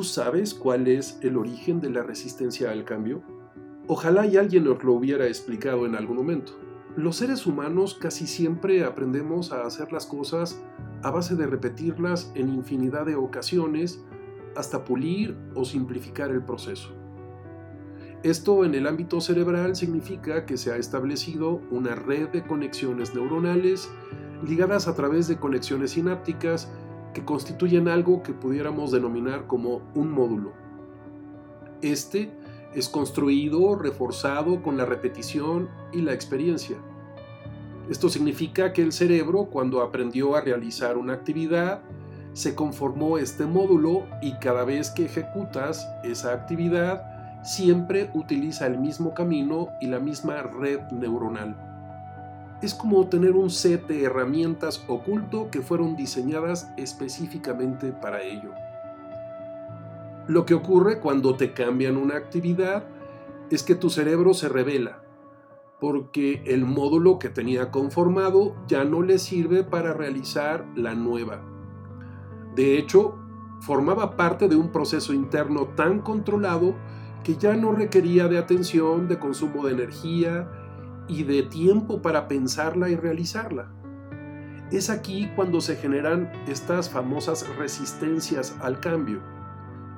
¿Tú sabes cuál es el origen de la resistencia al cambio? Ojalá y alguien nos lo hubiera explicado en algún momento. Los seres humanos casi siempre aprendemos a hacer las cosas a base de repetirlas en infinidad de ocasiones hasta pulir o simplificar el proceso. Esto en el ámbito cerebral significa que se ha establecido una red de conexiones neuronales ligadas a través de conexiones sinápticas que constituyen algo que pudiéramos denominar como un módulo. Este es construido, reforzado con la repetición y la experiencia. Esto significa que el cerebro, cuando aprendió a realizar una actividad, se conformó este módulo y cada vez que ejecutas esa actividad, siempre utiliza el mismo camino y la misma red neuronal. Es como tener un set de herramientas oculto que fueron diseñadas específicamente para ello. Lo que ocurre cuando te cambian una actividad es que tu cerebro se revela, porque el módulo que tenía conformado ya no le sirve para realizar la nueva. De hecho, formaba parte de un proceso interno tan controlado que ya no requería de atención, de consumo de energía y de tiempo para pensarla y realizarla. Es aquí cuando se generan estas famosas resistencias al cambio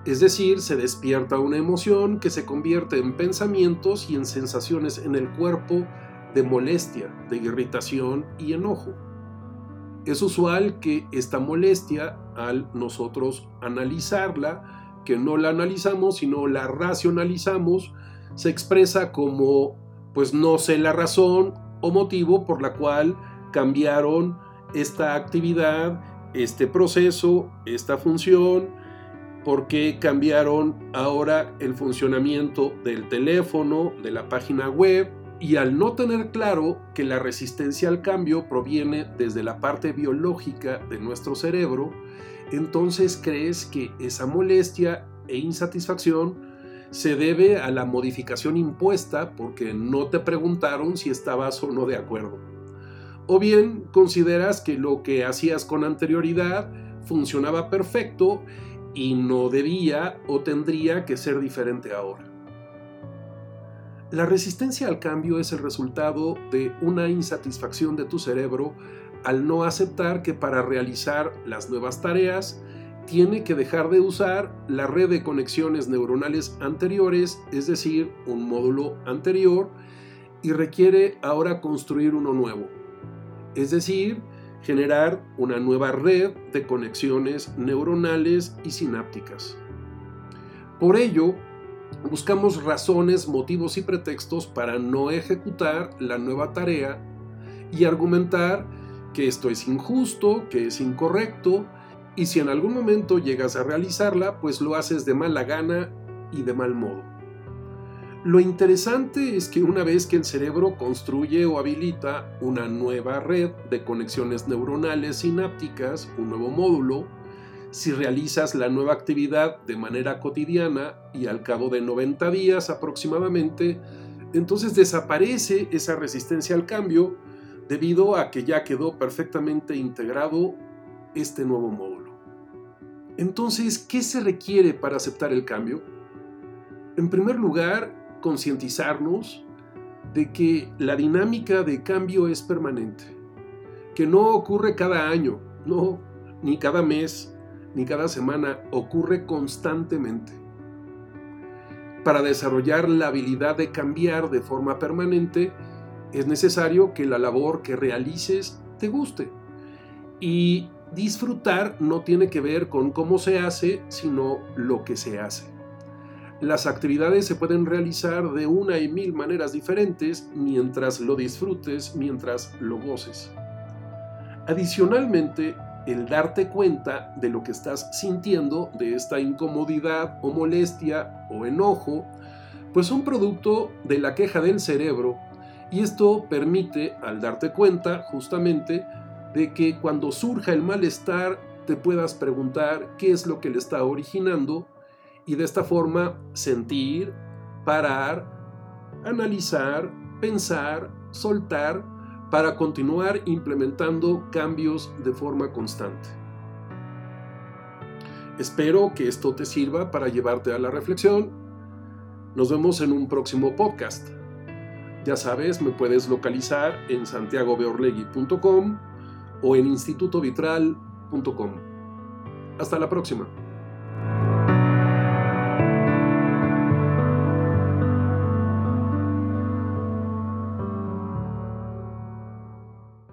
es decir, se despierta una emoción que se convierte en pensamientos y en sensaciones en el cuerpo de molestia, de irritación y enojo. Es usual que esta molestia, al nosotros analizarla, que no la analizamos, sino la racionalizamos, se expresa como, pues no sé la razón o motivo por la cual cambiaron esta actividad, este proceso, esta función, por qué cambiaron ahora el funcionamiento del teléfono, de la página web, y al no tener claro que la resistencia al cambio proviene desde la parte biológica de nuestro cerebro, entonces crees que esa molestia e insatisfacción se debe a la modificación impuesta porque no te preguntaron si estabas o no de acuerdo. O bien consideras que lo que hacías con anterioridad funcionaba perfecto y no debía o tendría que ser diferente ahora. La resistencia al cambio es el resultado de una insatisfacción de tu cerebro al no aceptar que para realizar las nuevas tareas tiene que dejar de usar la red de conexiones neuronales anteriores, es decir, un módulo anterior, y requiere ahora construir uno nuevo. Es decir, generar una nueva red de conexiones neuronales y sinápticas. Por ello, buscamos razones, motivos y pretextos para no ejecutar la nueva tarea y argumentar que esto es injusto, que es incorrecto, y si en algún momento llegas a realizarla, pues lo haces de mala gana y de mal modo. Lo interesante es que una vez que el cerebro construye o habilita una nueva red de conexiones neuronales sinápticas, un nuevo módulo, si realizas la nueva actividad de manera cotidiana y al cabo de 90 días aproximadamente, entonces desaparece esa resistencia al cambio debido a que ya quedó perfectamente integrado este nuevo módulo. Entonces, ¿qué se requiere para aceptar el cambio? En primer lugar, concientizarnos de que la dinámica de cambio es permanente, que no ocurre cada año, no, ni cada mes, ni cada semana, ocurre constantemente. Para desarrollar la habilidad de cambiar de forma permanente, es necesario que la labor que realices te guste. Y disfrutar no tiene que ver con cómo se hace, sino lo que se hace. Las actividades se pueden realizar de una y mil maneras diferentes mientras lo disfrutes, mientras lo goces. Adicionalmente, el darte cuenta de lo que estás sintiendo, de esta incomodidad o molestia o enojo, pues son producto de la queja del cerebro y esto permite, al darte cuenta justamente, de que cuando surja el malestar te puedas preguntar qué es lo que le está originando y de esta forma sentir, parar, analizar, pensar, soltar para continuar implementando cambios de forma constante. Espero que esto te sirva para llevarte a la reflexión. Nos vemos en un próximo podcast. Ya sabes, me puedes localizar en santiagobeorlegui.com o en institutovitral.com. Hasta la próxima.